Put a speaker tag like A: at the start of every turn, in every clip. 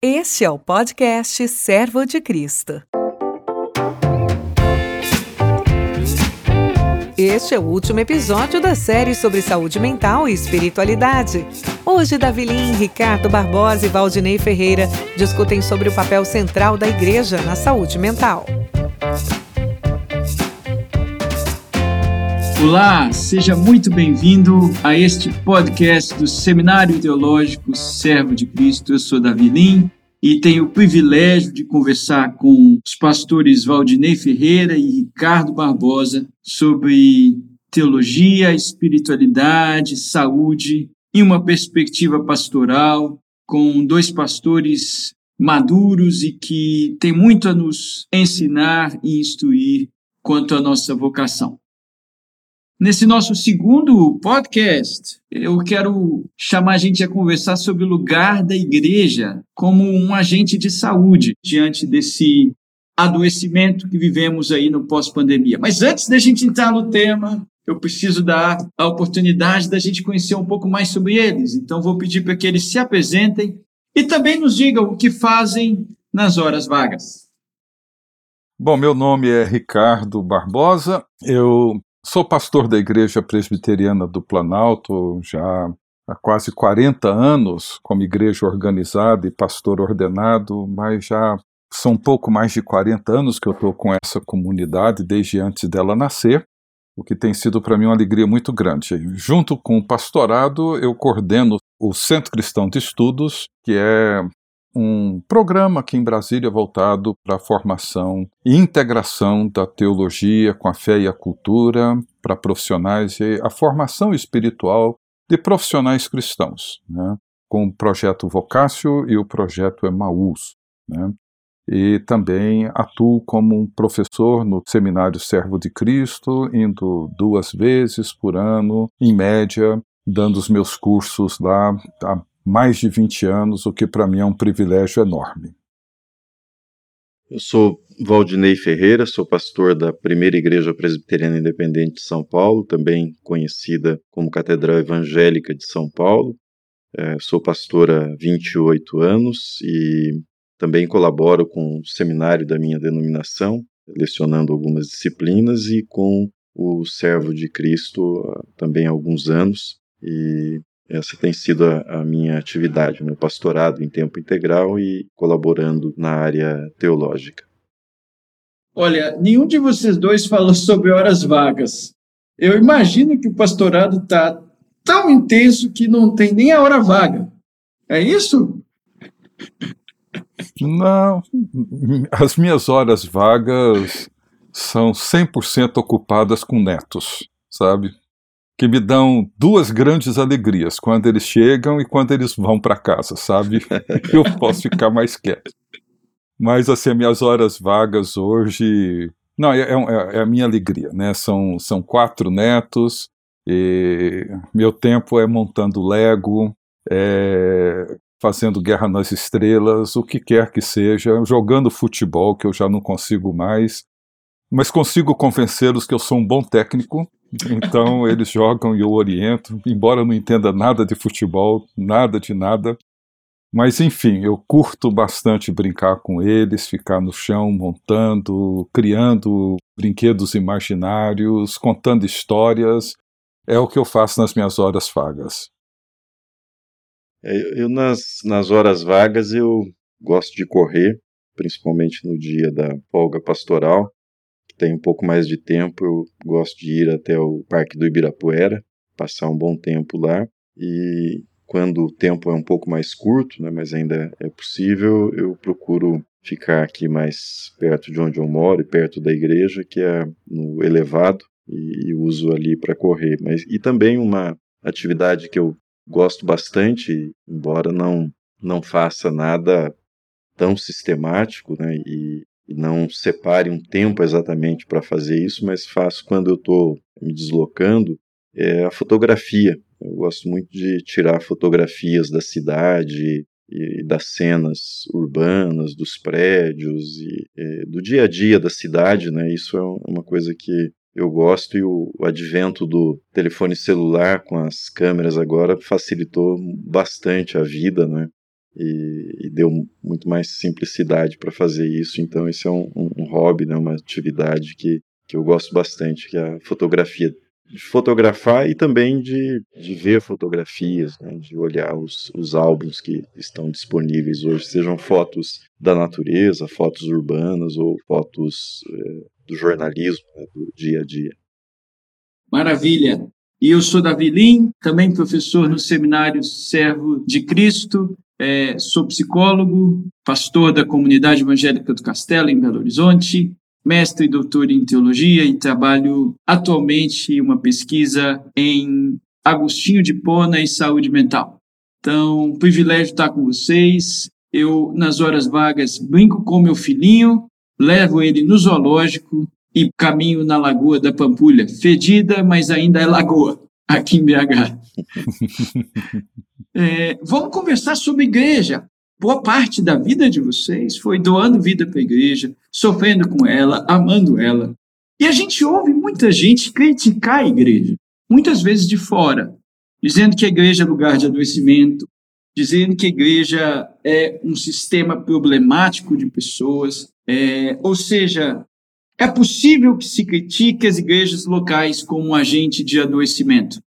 A: Este é o podcast Servo de Cristo. Este é o último episódio da série sobre saúde mental e espiritualidade. Hoje, Davi Lin, Ricardo Barbosa e Valdinei Ferreira discutem sobre o papel central da igreja na saúde mental.
B: Olá, seja muito bem-vindo a este podcast do Seminário Teológico Servo de Cristo. Eu sou Davi Lim e tenho o privilégio de conversar com os pastores Valdinei Ferreira e Ricardo Barbosa sobre teologia, espiritualidade, saúde em uma perspectiva pastoral, com dois pastores maduros e que têm muito a nos ensinar e instruir quanto à nossa vocação. Nesse nosso segundo podcast, eu quero chamar a gente a conversar sobre o lugar da igreja como um agente de saúde diante desse adoecimento que vivemos aí no pós-pandemia. Mas antes da gente entrar no tema, eu preciso dar a oportunidade da gente conhecer um pouco mais sobre eles. Então, vou pedir para que eles se apresentem e também nos digam o que fazem nas horas vagas.
C: Bom, meu nome é Ricardo Barbosa, eu Sou pastor da Igreja Presbiteriana do Planalto já há quase 40 anos, como igreja organizada e pastor ordenado, mas já são um pouco mais de 40 anos que eu estou com essa comunidade, desde antes dela nascer, o que tem sido para mim uma alegria muito grande. Junto com o pastorado, eu coordeno o Centro Cristão de Estudos, que é um programa aqui em Brasília voltado para a formação e integração da teologia com a fé e a cultura para profissionais e a formação espiritual de profissionais cristãos, né? com o projeto Vocácio e o projeto Emaús. Né? E também atuo como um professor no Seminário Servo de Cristo, indo duas vezes por ano, em média, dando os meus cursos lá há mais de 20 anos, o que para mim é um privilégio enorme.
D: Eu sou Valdinei Ferreira, sou pastor da Primeira Igreja Presbiteriana Independente de São Paulo, também conhecida como Catedral Evangélica de São Paulo. É, sou pastor há 28 anos e também colaboro com o seminário da minha denominação, lecionando algumas disciplinas e com o Servo de Cristo também há alguns anos. E essa tem sido a, a minha atividade, meu pastorado em tempo integral e colaborando na área teológica.
B: Olha, nenhum de vocês dois falou sobre horas vagas. Eu imagino que o pastorado está tão intenso que não tem nem a hora vaga. É isso?
C: Não, as minhas horas vagas são 100% ocupadas com netos, sabe? Que me dão duas grandes alegrias, quando eles chegam e quando eles vão para casa, sabe? Eu posso ficar mais quieto. Mas, assim, minhas horas vagas hoje. Não, é, é, é, a minha alegria, né? São, são quatro netos, meu tempo é montando Lego, é fazendo Guerra nas Estrelas, o que quer que seja, jogando futebol, que eu já não consigo mais, mas consigo convencê-los que eu sou um bom técnico então eles jogam e eu oriento, embora eu não entenda nada de futebol, nada de nada. Mas enfim, eu curto bastante brincar com eles, ficar no chão montando, criando brinquedos imaginários, contando histórias. É o que eu faço nas minhas horas vagas.
D: É, eu, nas, nas horas vagas eu gosto de correr, principalmente no dia da folga pastoral tem um pouco mais de tempo, eu gosto de ir até o Parque do Ibirapuera, passar um bom tempo lá. E quando o tempo é um pouco mais curto, né, mas ainda é possível, eu procuro ficar aqui mais perto de onde eu moro, perto da igreja, que é no elevado, e, e uso ali para correr. Mas e também uma atividade que eu gosto bastante, embora não não faça nada tão sistemático, né, e e não separe um tempo exatamente para fazer isso, mas faço quando eu estou me deslocando, é a fotografia. Eu gosto muito de tirar fotografias da cidade e das cenas urbanas, dos prédios e, do dia a dia da cidade, né? Isso é uma coisa que eu gosto e o, o advento do telefone celular com as câmeras agora facilitou bastante a vida, né? E, e deu muito mais simplicidade para fazer isso. Então, esse é um, um, um, hobby, né, uma atividade que, que eu gosto bastante, que é a fotografia. De fotografar e também de, de ver fotografias, né, de olhar os, os álbuns que estão disponíveis hoje, sejam fotos da natureza, fotos urbanas ou fotos é, do jornalismo, né, do dia a dia.
B: Maravilha! E eu sou Davi Lim, também professor no Seminário Servo de Cristo, é, sou psicólogo, pastor da Comunidade Evangélica do Castelo, em Belo Horizonte, mestre e doutor em teologia e trabalho atualmente uma pesquisa em Agostinho de Pona e saúde mental. Então, privilégio estar com vocês. Eu, nas horas vagas, brinco com meu filhinho, levo ele no zoológico e caminho na Lagoa da Pampulha, fedida, mas ainda é lagoa, aqui em BH. É, vamos conversar sobre igreja. Boa parte da vida de vocês foi doando vida para a igreja, sofrendo com ela, amando ela. E a gente ouve muita gente criticar a igreja, muitas vezes de fora, dizendo que a igreja é lugar de adoecimento, dizendo que a igreja é um sistema problemático de pessoas. É, ou seja, é possível que se critique as igrejas locais como um agente de adoecimento.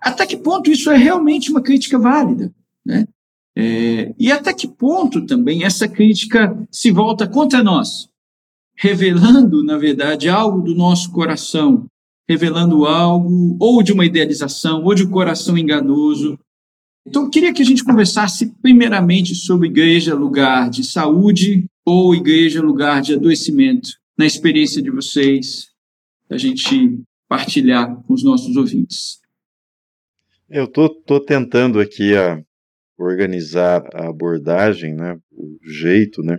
B: Até que ponto isso é realmente uma crítica válida? Né? É, e até que ponto também essa crítica se volta contra nós, revelando, na verdade, algo do nosso coração, revelando algo ou de uma idealização ou de um coração enganoso. Então, eu queria que a gente conversasse primeiramente sobre igreja, lugar de saúde ou igreja, lugar de adoecimento, na experiência de vocês, a gente partilhar com os nossos ouvintes.
D: Eu tô, tô tentando aqui a organizar a abordagem, né, o jeito, né,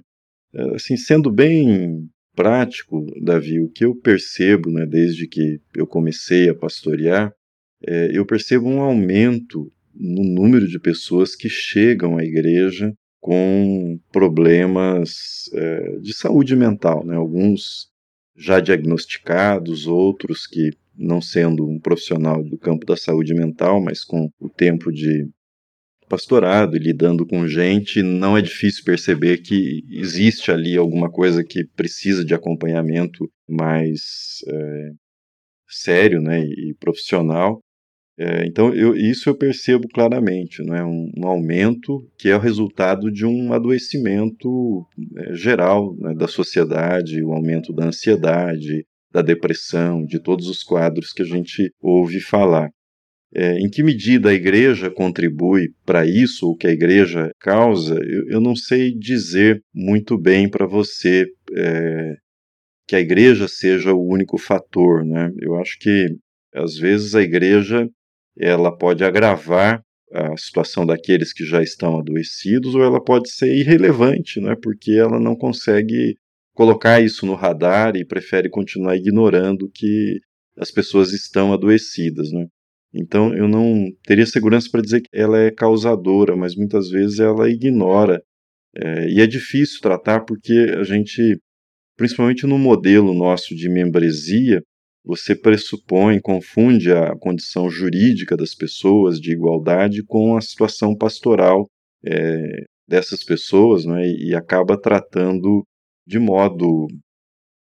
D: é, assim, sendo bem prático, Davi, o que eu percebo, né, desde que eu comecei a pastorear, é, eu percebo um aumento no número de pessoas que chegam à igreja com problemas é, de saúde mental, né, alguns já diagnosticados, outros que não sendo um profissional do campo da saúde mental, mas com o tempo de pastorado e lidando com gente, não é difícil perceber que existe ali alguma coisa que precisa de acompanhamento mais é, sério né, e profissional. É, então, eu, isso eu percebo claramente, não é um, um, aumento que é o resultado de um adoecimento é, geral né, da sociedade, o aumento da ansiedade, da depressão, de todos os quadros que a gente ouve falar. É, em que medida a igreja contribui para isso, ou que a igreja causa, eu, eu não sei dizer muito bem para você é, que a igreja seja o único fator. Né? Eu acho que, às vezes, a igreja ela pode agravar a situação daqueles que já estão adoecidos, ou ela pode ser irrelevante, né? porque ela não consegue colocar isso no radar e prefere continuar ignorando que as pessoas estão adoecidas, né? Então eu não teria segurança para dizer que ela é causadora, mas muitas vezes ela ignora. É, e é difícil tratar porque a gente, principalmente no modelo nosso de membresia, você pressupõe, confunde a condição jurídica das pessoas de igualdade com a situação pastoral é, dessas pessoas, né, e acaba tratando de modo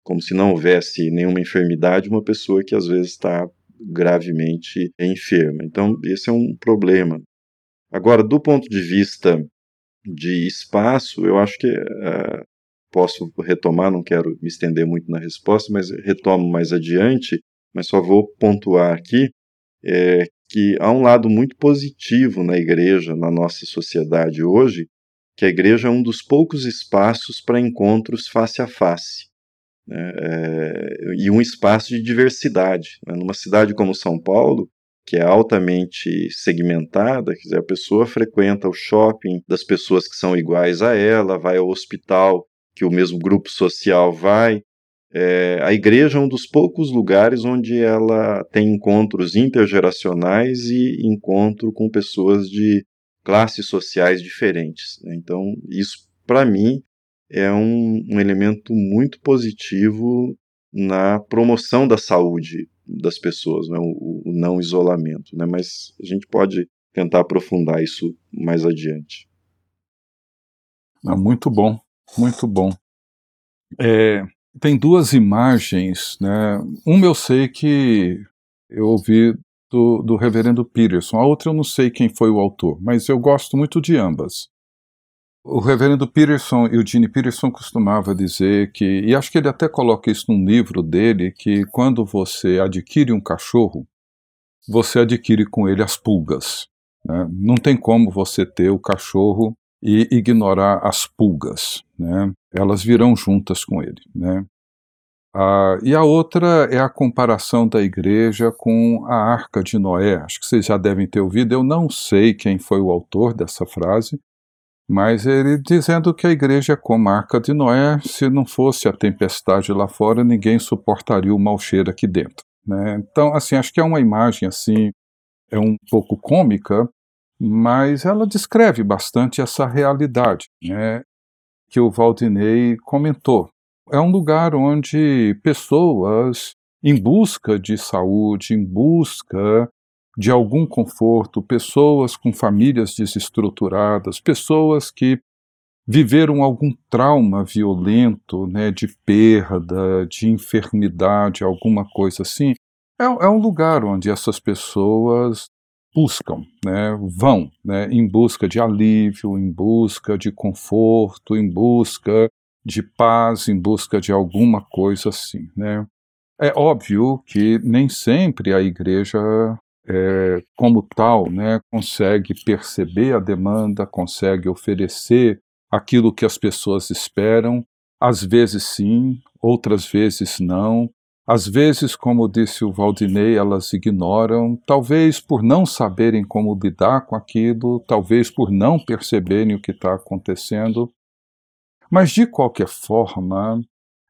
D: como se não houvesse nenhuma enfermidade, uma pessoa que às vezes está gravemente enferma. Então, esse é um problema. Agora, do ponto de vista de espaço, eu acho que uh, posso retomar, não quero me estender muito na resposta, mas retomo mais adiante, mas só vou pontuar aqui é, que há um lado muito positivo na igreja, na nossa sociedade hoje, que a igreja é um dos poucos espaços para encontros face a face. Né? É, e um espaço de diversidade. Né? Numa cidade como São Paulo, que é altamente segmentada, quer dizer, a pessoa frequenta o shopping das pessoas que são iguais a ela, vai ao hospital que o mesmo grupo social vai. É, a igreja é um dos poucos lugares onde ela tem encontros intergeracionais e encontro com pessoas de classes sociais diferentes. Né? Então, isso, para mim, é um, um, elemento muito positivo na promoção da saúde das pessoas, né? o, o não isolamento. Né? Mas a gente pode tentar aprofundar isso mais adiante.
C: É muito bom, muito bom. É, tem duas imagens, né? Uma eu sei que eu ouvi do, do reverendo Peterson, a outra eu não sei quem foi o autor, mas eu gosto muito de ambas. O reverendo Peterson, Eugene Peterson, costumava dizer que, e acho que ele até coloca isso num livro dele, que quando você adquire um cachorro, você adquire com ele as pulgas. Né? Não tem como você ter o cachorro e ignorar as pulgas. Né? Elas virão juntas com ele. Né? Ah, e a outra é a comparação da igreja com a arca de Noé. Acho que vocês já devem ter ouvido. Eu não sei quem foi o autor dessa frase, mas ele dizendo que a igreja é como a arca de Noé, se não fosse a tempestade lá fora, ninguém suportaria o mau cheiro aqui dentro. Né? Então, assim, acho que é uma imagem assim, é um pouco cômica, mas ela descreve bastante essa realidade né, que o Valdinei comentou. É um lugar onde pessoas em busca de saúde, em busca de algum conforto, pessoas com famílias desestruturadas, pessoas que viveram algum trauma violento, né, de perda, de enfermidade, alguma coisa assim, é, é um lugar onde essas pessoas buscam, né, vão né, em busca de alívio, em busca de conforto, em busca de paz, em busca de alguma coisa assim. Né. É óbvio que nem sempre a igreja é, como tal, né, consegue perceber a demanda, consegue oferecer aquilo que as pessoas esperam. Às vezes sim, outras vezes não. Às vezes, como disse o Valdinei, elas ignoram, talvez por não saberem como lidar com aquilo, talvez por não perceberem o que está acontecendo. Mas, de qualquer forma,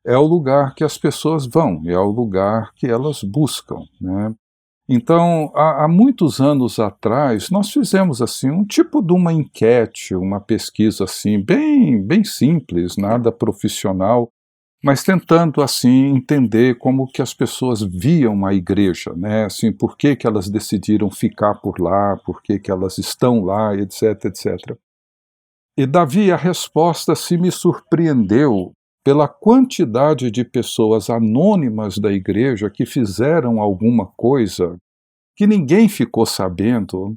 C: é o lugar que as pessoas vão, é o lugar que elas buscam. Né? Então, há, há, muitos anos atrás, nós fizemos assim um tipo de uma enquete, uma pesquisa assim, bem, bem simples, nada profissional, mas tentando assim entender como que as pessoas viam a igreja, né? Assim, por que, que elas decidiram ficar por lá, por que, que elas estão lá, etc, etc. E Davi, a resposta se me surpreendeu pela quantidade de pessoas anônimas da igreja que fizeram alguma coisa que ninguém ficou sabendo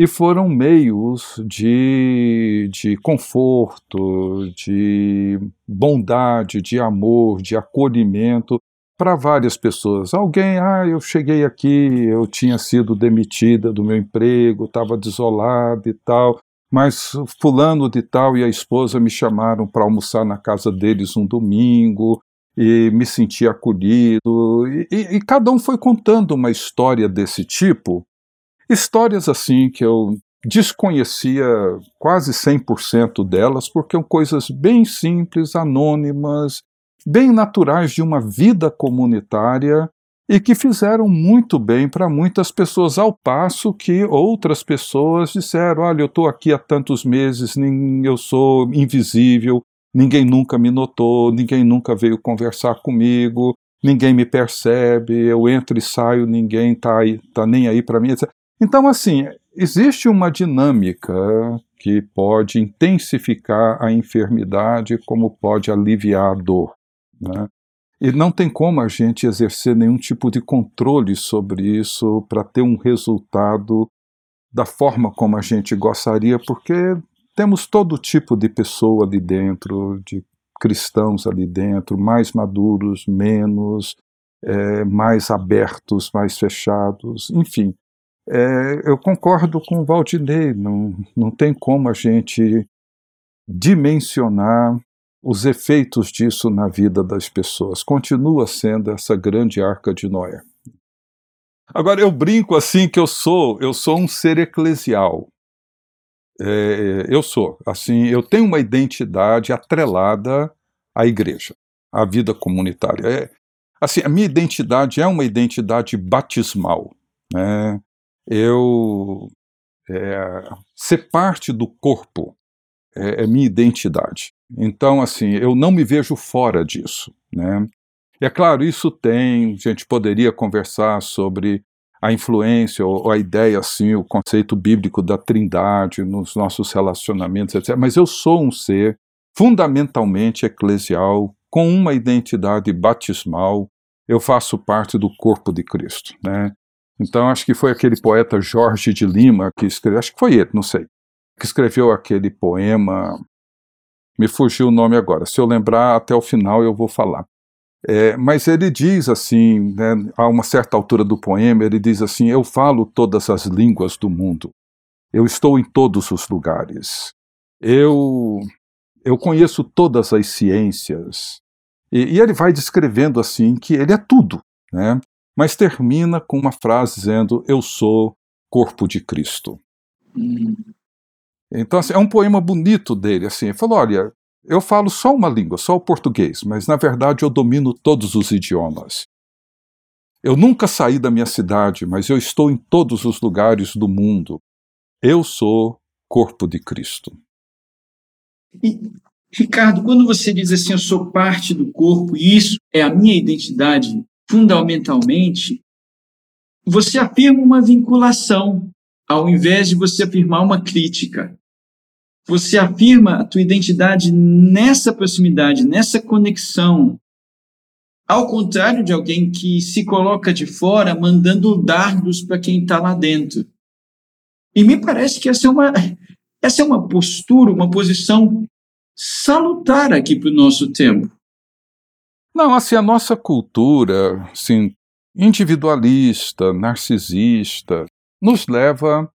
C: e foram meios de, de conforto, de bondade, de amor, de acolhimento para várias pessoas. Alguém, ah, eu cheguei aqui, eu tinha sido demitida do meu emprego, estava desolada e tal, mas fulano de tal e a esposa me chamaram para almoçar na casa deles um domingo e me senti acolhido e, e, e, cada um foi contando uma história desse tipo, histórias assim que eu desconhecia quase 100% delas porque são coisas bem simples, anônimas, bem naturais de uma vida comunitária e que fizeram muito bem para muitas pessoas, ao passo que outras pessoas disseram: Olha, eu estou aqui há tantos meses, eu sou invisível, ninguém nunca me notou, ninguém nunca veio conversar comigo, ninguém me percebe, eu entro e saio, ninguém está tá nem aí para mim. Então, assim, existe uma dinâmica que pode intensificar a enfermidade, como pode aliviar a dor. Né? E não tem como a gente exercer nenhum tipo de controle sobre isso para ter um resultado da forma como a gente gostaria, porque temos todo tipo de pessoa ali dentro, de cristãos ali dentro, mais maduros, menos, é, mais abertos, mais fechados, enfim. É, eu concordo com o Valdinei, não, não tem como a gente dimensionar os efeitos disso na vida das pessoas. Continua sendo essa grande arca de Noé. Agora eu brinco assim que eu sou, eu sou um ser eclesial. É, eu sou, assim, eu tenho uma identidade atrelada à igreja, à vida comunitária. É, assim, a minha identidade é uma identidade batismal. Né? Eu é, ser parte do corpo é, é minha identidade. Então, assim, eu não me vejo fora disso, né? E é claro, isso tem, a gente poderia conversar sobre a influência ou a ideia, assim, o conceito bíblico da trindade nos nossos relacionamentos, etc. Mas eu sou um ser fundamentalmente eclesial, com uma identidade batismal. Eu faço parte do corpo de Cristo, né? Então acho que foi aquele poeta Jorge de Lima que escreveu, acho que foi ele, não sei, que escreveu aquele poema. Me fugiu o nome agora. Se eu lembrar até o final eu vou falar. É, mas ele diz assim, né, a uma certa altura do poema, ele diz assim: Eu falo todas as línguas do mundo, eu estou em todos os lugares, eu, eu conheço todas as ciências. E, e ele vai descrevendo assim que ele é tudo, né? Mas termina com uma frase dizendo: Eu sou corpo de Cristo. Hum. Então, assim, é um poema bonito dele. Assim, ele falou: Olha, eu falo só uma língua, só o português, mas na verdade eu domino todos os idiomas. Eu nunca saí da minha cidade, mas eu estou em todos os lugares do mundo. Eu sou corpo de Cristo.
B: E, Ricardo, quando você diz assim, eu sou parte do corpo e isso é a minha identidade, fundamentalmente, você afirma uma vinculação, ao invés de você afirmar uma crítica você afirma a tua identidade nessa proximidade, nessa conexão. Ao contrário de alguém que se coloca de fora mandando dardos para quem está lá dentro. E me parece que essa é uma, essa é uma postura, uma posição salutar aqui para o nosso tempo.
C: Não, assim, a nossa cultura, assim, individualista, narcisista, nos leva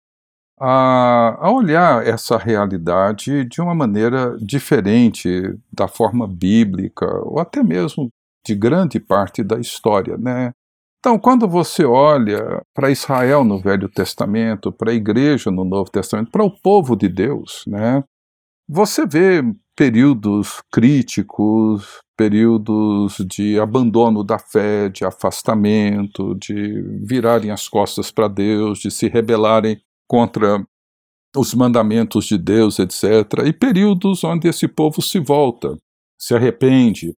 C: a, a olhar essa realidade de uma maneira diferente da forma bíblica, ou até mesmo de grande parte da história, né? Então, quando você olha para Israel no Velho Testamento, para a igreja no Novo Testamento, para o povo de Deus, né? Você vê períodos críticos, períodos de abandono da fé, de afastamento, de virarem as costas para Deus, de se rebelarem contra os mandamentos de Deus, etc., e períodos onde esse povo se volta, se arrepende.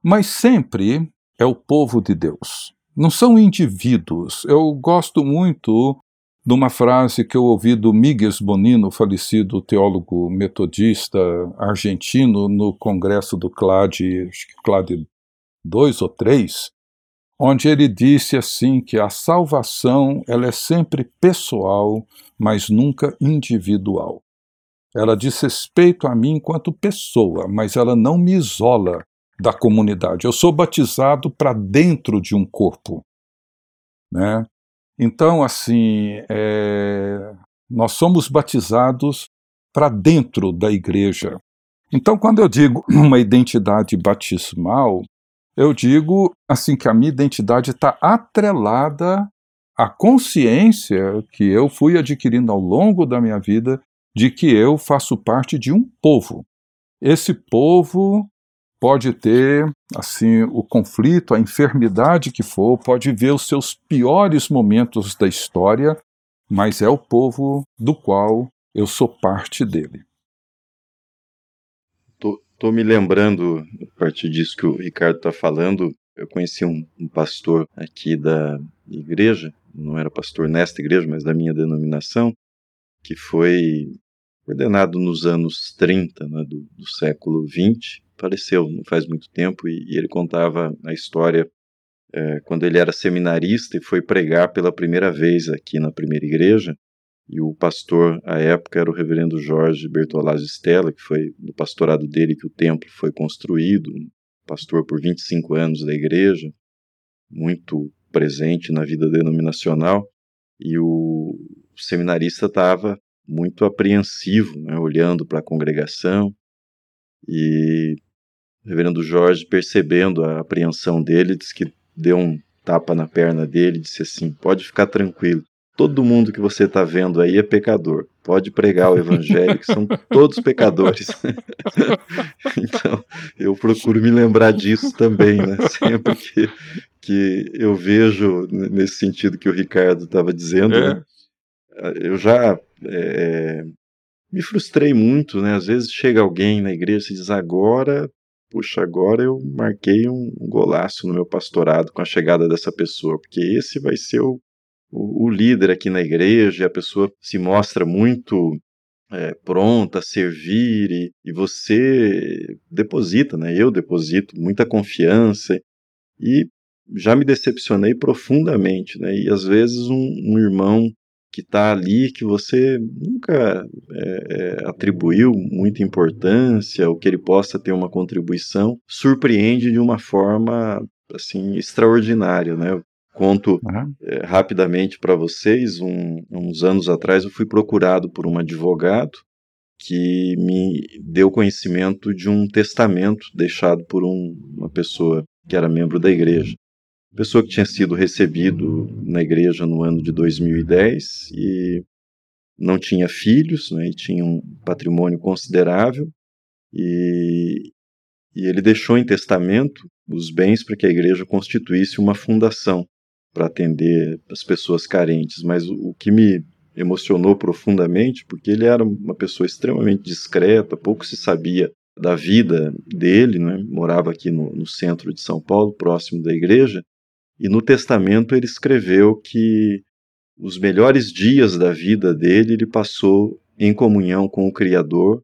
C: Mas sempre é o povo de Deus. Não são indivíduos. Eu gosto muito de uma frase que eu ouvi do Miguel Bonino, falecido teólogo metodista argentino, no congresso do CLAD, acho que CLAD 2 ou 3, onde ele disse assim que a salvação ela é sempre pessoal, mas nunca individual. Ela diz respeito a mim enquanto pessoa, mas ela não me isola da comunidade. Eu sou batizado para dentro de um corpo, né? Então, assim, é... nós somos batizados para dentro da igreja. Então, quando eu digo uma identidade batismal, eu digo assim que a minha identidade está atrelada à consciência que eu fui adquirindo ao longo da minha vida de que eu faço parte de um povo. Esse povo pode ter assim o conflito, a enfermidade que for, pode ver os seus piores momentos da história, mas é o povo do qual eu sou parte dele.
D: Estou me lembrando, a partir disso que o Ricardo está falando, eu conheci um, um, pastor aqui da igreja, não era pastor nesta igreja, mas da minha denominação, que foi ordenado nos anos 30 né, do, do, século 20, faleceu não faz muito tempo, e, e ele contava a história é, quando ele era seminarista e foi pregar pela primeira vez aqui na primeira igreja, e o pastor à época era o reverendo Jorge Bertolazzi Stella, que foi no pastorado dele que o templo foi construído, pastor por 25 anos da igreja, muito presente na vida denominacional, e o seminarista estava muito apreensivo, né, olhando para a congregação, e o reverendo Jorge, percebendo a apreensão dele, disse que deu um tapa na perna dele e disse assim: pode ficar tranquilo, todo mundo que você está vendo aí é pecador. Pode pregar o evangelho, que são todos pecadores. então, eu procuro me lembrar disso também, né? Sempre que, que eu vejo nesse sentido que o Ricardo estava dizendo, é. né? eu já é, me frustrei muito, né? Às vezes chega alguém na igreja e diz agora, puxa, agora eu marquei um golaço no meu pastorado com a chegada dessa pessoa, porque esse vai ser o o, o líder aqui na igreja, a pessoa se mostra muito é, pronta a servir e, e, você deposita, né? Eu deposito muita confiança e já me decepcionei profundamente, né? E às vezes um, um irmão que está ali que você nunca é, é, atribuiu muita importância, ou que ele possa ter uma contribuição, surpreende de uma forma assim extraordinária, né? Conto uhum. é, rapidamente para vocês. Um, uns anos atrás eu fui procurado por um advogado que me deu conhecimento de um testamento deixado por um, uma pessoa que era membro da igreja pessoa que tinha sido recebido na igreja no ano de 2010 e não tinha filhos, né, e tinha um patrimônio considerável, e, e ele deixou em testamento os bens para que a igreja constituísse uma fundação para atender as pessoas carentes. Mas o, o que me emocionou profundamente, porque ele era uma pessoa extremamente discreta, pouco se sabia da vida dele, né? morava aqui no, no centro de São Paulo, próximo da igreja, e no testamento ele escreveu que os melhores dias da vida dele ele passou em comunhão com o Criador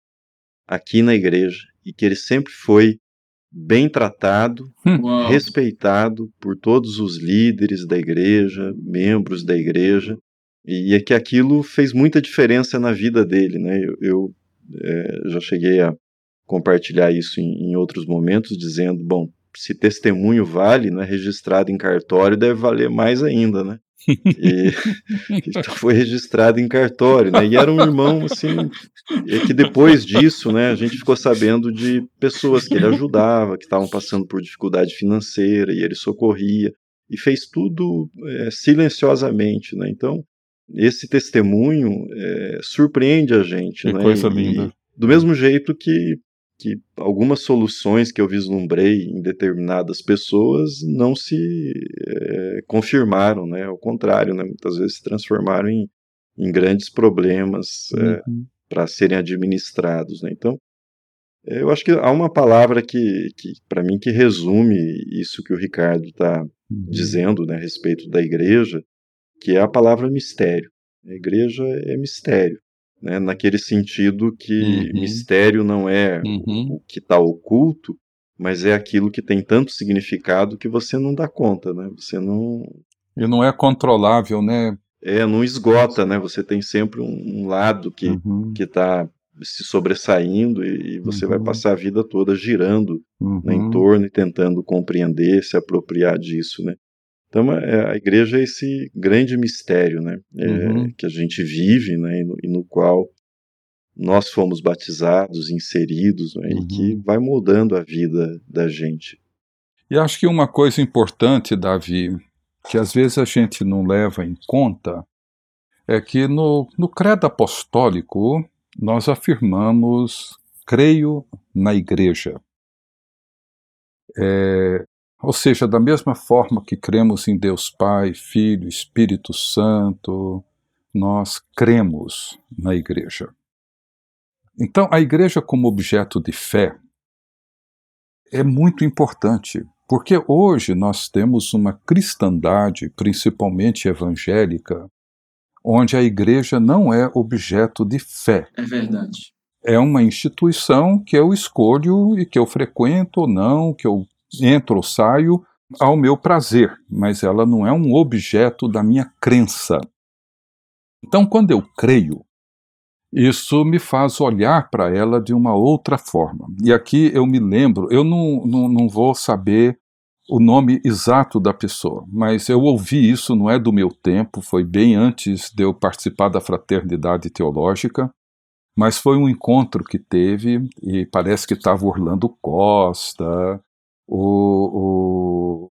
D: aqui na igreja e que ele sempre foi bem tratado, hum. respeitado por todos os líderes da igreja, membros da igreja, e é que aquilo fez muita diferença na vida dele, né? Eu, eu é, já cheguei a compartilhar isso em, em outros momentos, dizendo, bom, se testemunho vale, né, registrado em cartório, deve valer mais ainda, né? E, então foi registrado em cartório, né? E era um irmão assim, e que depois disso, né, a gente ficou sabendo de pessoas que ele ajudava, que estavam passando por dificuldade financeira e ele socorria e fez tudo é, silenciosamente, né? Então esse testemunho é, surpreende a gente,
C: que
D: né?
C: Coisa linda. E,
D: do mesmo jeito que que algumas soluções que eu vislumbrei em determinadas pessoas não se é, confirmaram, né? Ao contrário, né? muitas vezes se transformaram em, em grandes problemas é, uhum. para serem administrados, né? Então, é, eu acho que há uma palavra que, que para mim, que resume isso que o Ricardo está uhum. dizendo, né, a respeito da igreja, que é a palavra mistério. A igreja é mistério né, naquele sentido que uhum. mistério não é uhum. o que está oculto, mas é aquilo que tem tanto significado que você não dá conta, né? Você não
C: e não é controlável, né?
D: É, não esgota, né? Você tem sempre um, um lado que uhum. que está se sobressaindo e, e você vai uhum. passar a vida toda girando no uhum. entorno e tentando compreender, se apropriar disso, né? Então, é, a igreja é esse grande mistério, né, é, uhum. que a gente vive, né, e no, e no, qual nós fomos batizados, inseridos, né, uhum. e que vai moldando a vida da gente.
C: E acho que uma coisa importante, Davi, que às vezes a gente não leva em conta, é que no, no credo apostólico nós afirmamos creio na igreja. É, ou seja, da mesma forma que cremos em Deus Pai, Filho, Espírito Santo, nós cremos na Igreja. Então, a Igreja, como objeto de fé, é muito importante, porque hoje nós temos uma cristandade, principalmente evangélica, onde a Igreja não é objeto de fé.
B: É verdade.
C: É uma instituição que eu escolho e que eu frequento ou não, que eu entro saio ao meu prazer, mas ela não é um objeto da minha crença. Então, quando eu creio, isso me faz olhar para ela de uma outra forma. E aqui eu me lembro, eu não, não, não vou saber o nome exato da pessoa, mas eu ouvi isso, não é do meu tempo, foi bem antes de eu participar da fraternidade teológica, mas foi um encontro que teve e parece que estava Orlando Costa, o, o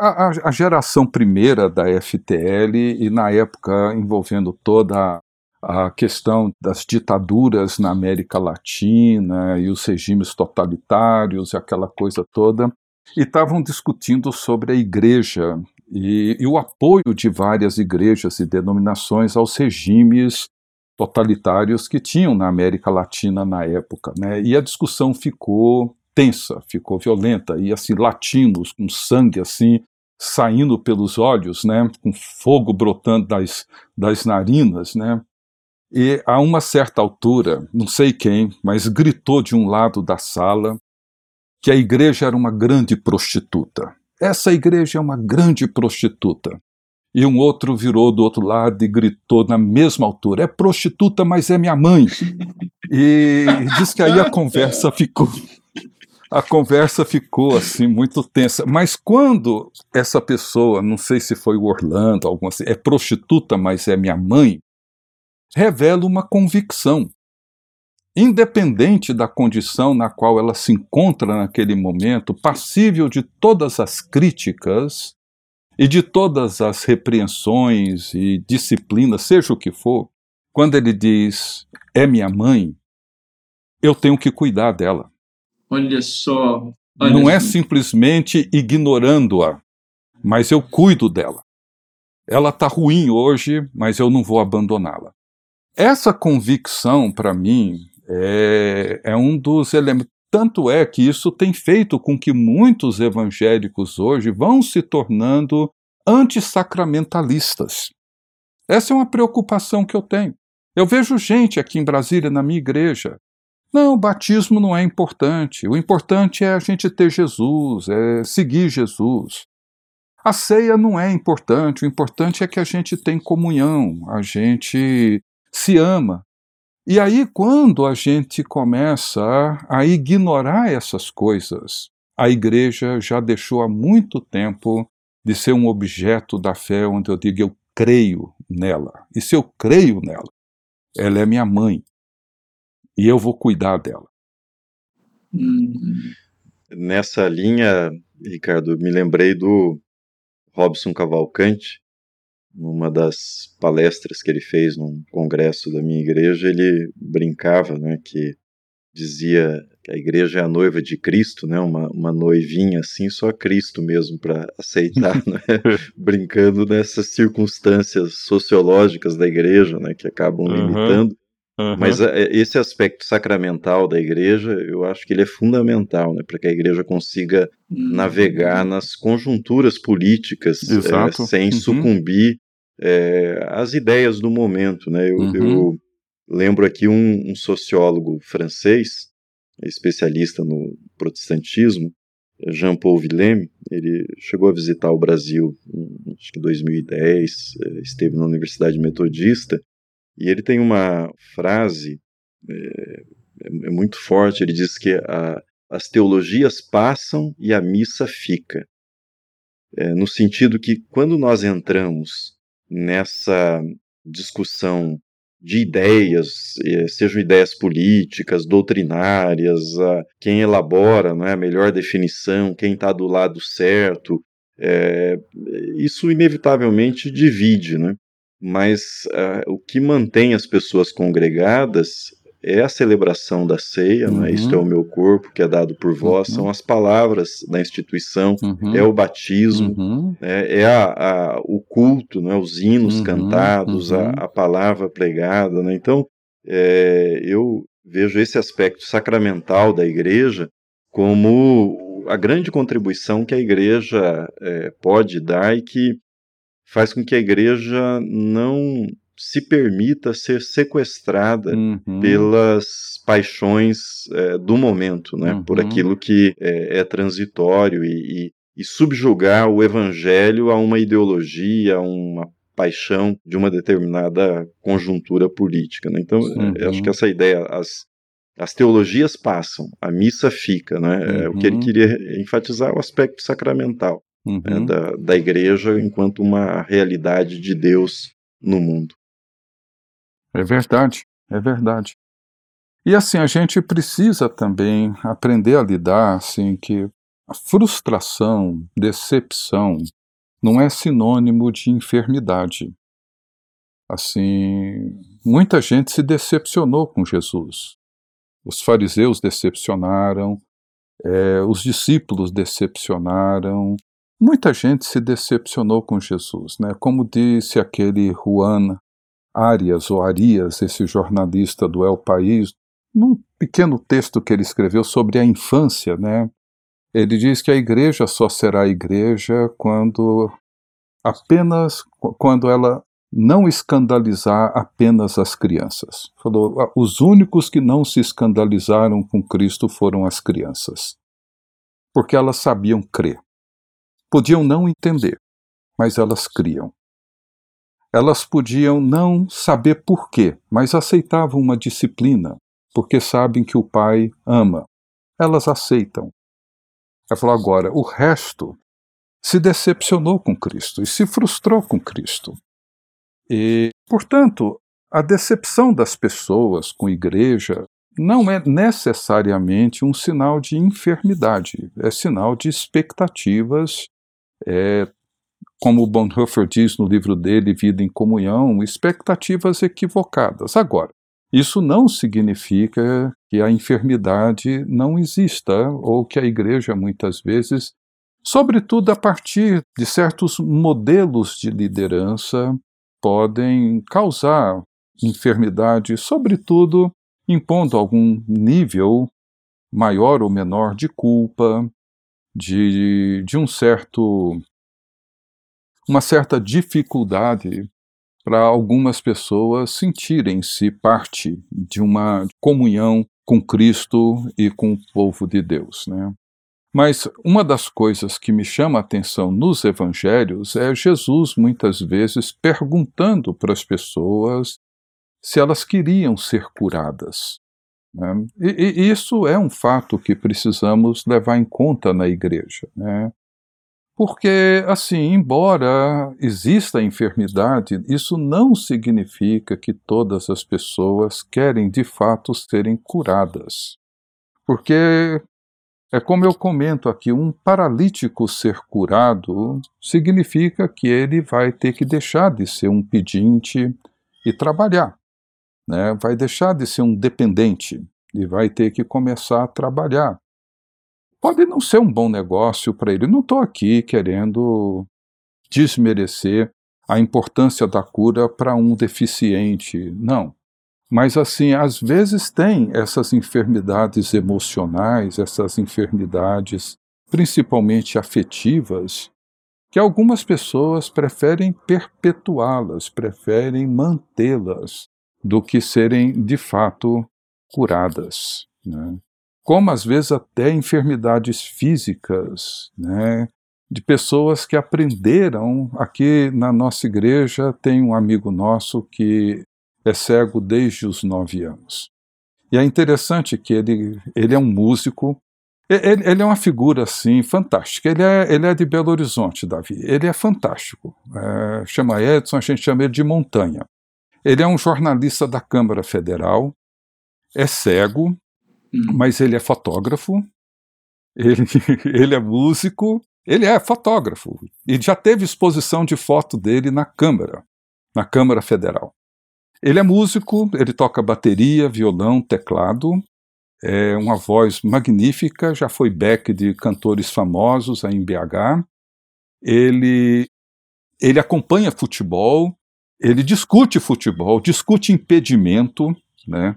C: a, a, geração primeira da FTL e na época envolvendo toda a questão das ditaduras na América Latina e os regimes totalitários, aquela coisa toda, e estavam discutindo sobre a igreja e, e, o apoio de várias igrejas e denominações aos regimes totalitários que tinham na América Latina na época. Né? E a discussão ficou tensa, ficou violenta, e assim, latinos, com sangue assim, saindo pelos olhos, né, com fogo brotando das, das narinas, né, E a uma certa altura, não sei quem, mas gritou de um lado da sala que a igreja era uma grande prostituta. Essa igreja é uma grande prostituta. E um outro virou do outro lado e gritou na mesma altura: é prostituta, mas é minha mãe. E diz que aí a conversa ficou. A conversa ficou assim muito tensa. Mas quando essa pessoa, não sei se foi o Orlando, alguma assim, é prostituta, mas é minha mãe, revela uma convicção. Independente da condição na qual ela se encontra naquele momento, passível de todas as críticas, e de todas as repreensões e disciplinas, seja o que for, quando ele diz é minha mãe, eu tenho que cuidar dela.
B: Olha só. Olha
C: Não é simplesmente ignorando-a, mas eu cuido dela. Ela está ruim hoje, mas eu não vou abandoná-la. Essa convicção, para mim, é, é um dos elementos. Tanto é que isso tem feito com que muitos evangélicos hoje vão se tornando antissacramentalistas. Essa é uma preocupação que eu tenho. Eu vejo gente aqui em Brasília, na minha igreja. Não, o batismo não é importante. O importante é a gente ter Jesus, é seguir Jesus. A ceia não é importante. O importante é que a gente tem comunhão, a gente se ama. E aí, quando a gente começa a ignorar essas coisas, a igreja já deixou há muito tempo de ser um objeto da fé onde eu digo eu creio nela. E se eu creio nela, ela é minha mãe. E eu vou cuidar dela.
D: Uhum. Nessa linha, Ricardo, me lembrei do Robson Cavalcante, numa das palestras que ele fez num congresso da minha igreja, ele brincava, né, que dizia que a igreja é a noiva de Cristo, né, uma, uma noivinha assim, só Cristo mesmo para aceitar, né, brincando nessas circunstâncias sociológicas da igreja, né, que acabam uhum. limitando. Uhum. Mas é, esse aspecto sacramental da igreja, eu acho que ele é fundamental, né, para que a igreja consiga uhum. navegar nas conjunturas políticas é, sem uhum. sucumbir é, às ideias do momento, né. Eu, uhum. eu lembro aqui um, um, sociólogo francês, especialista no protestantismo, Jean-Paul Villeme, ele chegou a visitar o Brasil em acho que 2010, é, esteve na Universidade Metodista, e ele tem uma frase é, é muito forte. Ele diz que a, as teologias passam e a missa fica. É, no sentido que quando nós entramos nessa discussão de ideias, é, sejam ideias políticas, doutrinárias, quem elabora não é, a melhor definição, quem está do lado certo, é, isso inevitavelmente divide. Né? Mas uh, o que mantém as pessoas congregadas é a celebração da ceia, uhum. né? isto é o meu corpo que é dado por vós, uhum. são as palavras da instituição, uhum. é o batismo, né? é a, a, o culto, né? os hinos uhum. cantados, a, uhum. a, palavra pregada. Né? Então, é, eu vejo esse aspecto sacramental da igreja como a grande contribuição que a igreja é, pode dar e que faz com que a igreja não se permita ser sequestrada uhum. pelas paixões é, do momento, né? Uhum. por aquilo que é, é transitório e, e, e, subjugar o evangelho a uma ideologia, a uma paixão de uma determinada conjuntura política. Né? Então, uhum. acho que essa ideia, as, as teologias passam, a missa fica. Né? o que ele uhum. queria enfatizar é o aspecto sacramental uhum. né, da, da igreja enquanto uma realidade de Deus no mundo.
C: É verdade, é verdade. E assim, a gente precisa também aprender a lidar assim que a frustração, decepção não é sinônimo de enfermidade. Assim, muita gente se decepcionou com Jesus. Os fariseus decepcionaram, é, os discípulos decepcionaram, Muita gente se decepcionou com Jesus, né? Como disse aquele Juan Arias, ou Arias, esse jornalista do El País, num pequeno texto que ele escreveu sobre a infância, né? Ele diz que a igreja só será igreja quando apenas quando ela não escandalizar apenas as crianças. Falou: ah, os únicos que não se escandalizaram com Cristo foram as crianças, porque elas sabiam crer. Podiam não entender, mas elas criam. Elas podiam não saber porquê, mas aceitavam uma disciplina, porque sabem que o Pai ama. Elas aceitam. Ela falou agora: o resto se decepcionou com Cristo e se frustrou com Cristo. E, portanto, a decepção das pessoas com a igreja não é necessariamente um sinal de enfermidade, é sinal de expectativas é, como Bonhoeffer diz no livro dele, Vida em Comunhão, expectativas equivocadas. Agora, isso não significa que a enfermidade não exista ou que a igreja muitas vezes, sobretudo a partir de certos modelos de liderança, podem causar enfermidade, sobretudo impondo algum nível maior ou menor de culpa, de, de um certo uma certa dificuldade para algumas pessoas sentirem-se parte de uma comunhão com Cristo e com o povo de Deus. Né? Mas uma das coisas que me chama a atenção nos evangelhos é Jesus muitas vezes perguntando para as pessoas se elas queriam ser curadas. Né? E, e, isso é um fato que precisamos levar em conta na igreja. Né? Porque, assim, embora exista enfermidade, isso não significa que todas as pessoas querem de fato serem curadas. Porque é como eu comento aqui: um paralítico ser curado significa que ele vai ter que deixar de ser um pedinte e trabalhar. Né? Vai deixar de ser um dependente e vai ter que começar a trabalhar pode não ser um bom negócio para ele. Não estou aqui querendo desmerecer a importância da cura para um deficiente, não. Mas, assim, às vezes tem essas enfermidades emocionais, essas enfermidades, principalmente afetivas, que algumas pessoas preferem perpetuá-las, preferem mantê-las, do que serem de fato curadas. Né? como às vezes até enfermidades físicas, né? de pessoas que aprenderam. Aqui na nossa igreja tem um amigo nosso que é cego desde os nove anos. E é interessante que ele, ele é um músico, ele, ele é uma figura assim fantástica. Ele é, ele é de Belo Horizonte, Davi. Ele é fantástico. É, chama Edson, a gente chama ele de Montanha. Ele é um jornalista da Câmara Federal, é cego, Hum. mas ele é fotógrafo, ele, ele é músico, ele é fotógrafo. E já teve exposição de foto dele na Câmara, na Câmara Federal. Ele é músico, ele toca bateria, violão, teclado, é uma voz magnífica, já foi back de cantores famosos aí em BH. Ele, ele acompanha futebol, ele discute futebol, discute impedimento, né?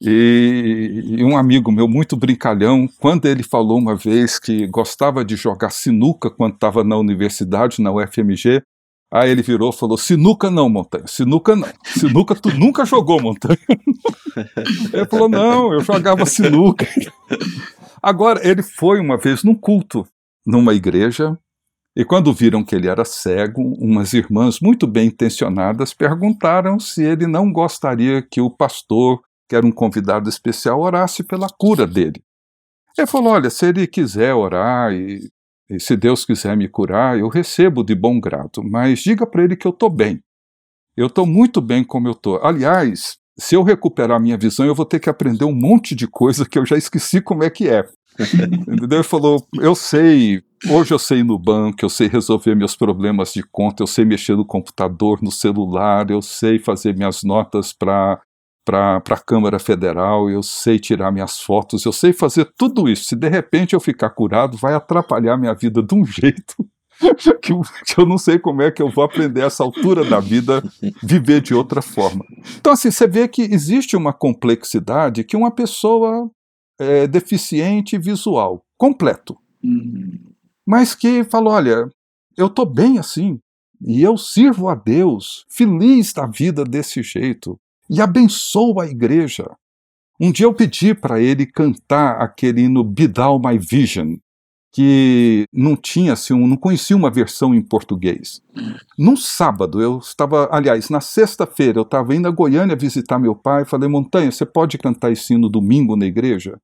C: E, e, um amigo meu, muito brincalhão, quando ele falou uma vez que gostava de jogar sinuca quando estava na universidade, na UFMG, aí ele virou e falou: Sinuca não, Montanha, sinuca não. Sinuca tu nunca jogou, Montanha. ele falou: Não, eu jogava sinuca. Agora, ele foi uma vez num culto, numa igreja, e quando viram que ele era cego, umas irmãs muito bem intencionadas perguntaram se ele não gostaria que o pastor que era um convidado especial, orasse pela cura dele. Ele falou: Olha, se ele quiser orar e, e se Deus quiser me curar, eu recebo de bom grado, mas diga para ele que eu estou bem. Eu estou muito bem como eu estou. Aliás, se eu recuperar minha visão, eu vou ter que aprender um monte de coisa que eu já esqueci como é que é. Entendeu? Ele falou: Eu sei, hoje eu sei ir no banco, eu sei resolver meus problemas de conta, eu sei mexer no computador, no celular, eu sei fazer minhas notas para para a Câmara Federal, eu sei tirar minhas fotos, eu sei fazer tudo isso. Se de repente eu ficar curado, vai atrapalhar minha vida de um jeito que eu, não sei como é que eu vou aprender essa altura da vida, viver de outra forma. Então, assim, você vê que existe uma complexidade que uma pessoa é, deficiente visual, completo, uhum. mas que fala: olha, eu estou bem assim, E eu sirvo a Deus, feliz da vida desse jeito, e abençoo a igreja. Um dia eu pedi para ele cantar aquele hino Bidal My Vision, que não tinha assim, não conhecia uma versão em português. Num sábado, eu estava, aliás, na sexta-feira, eu estava indo a Goiânia visitar meu pai, falei, Montanha, você pode cantar esse hino domingo na igreja?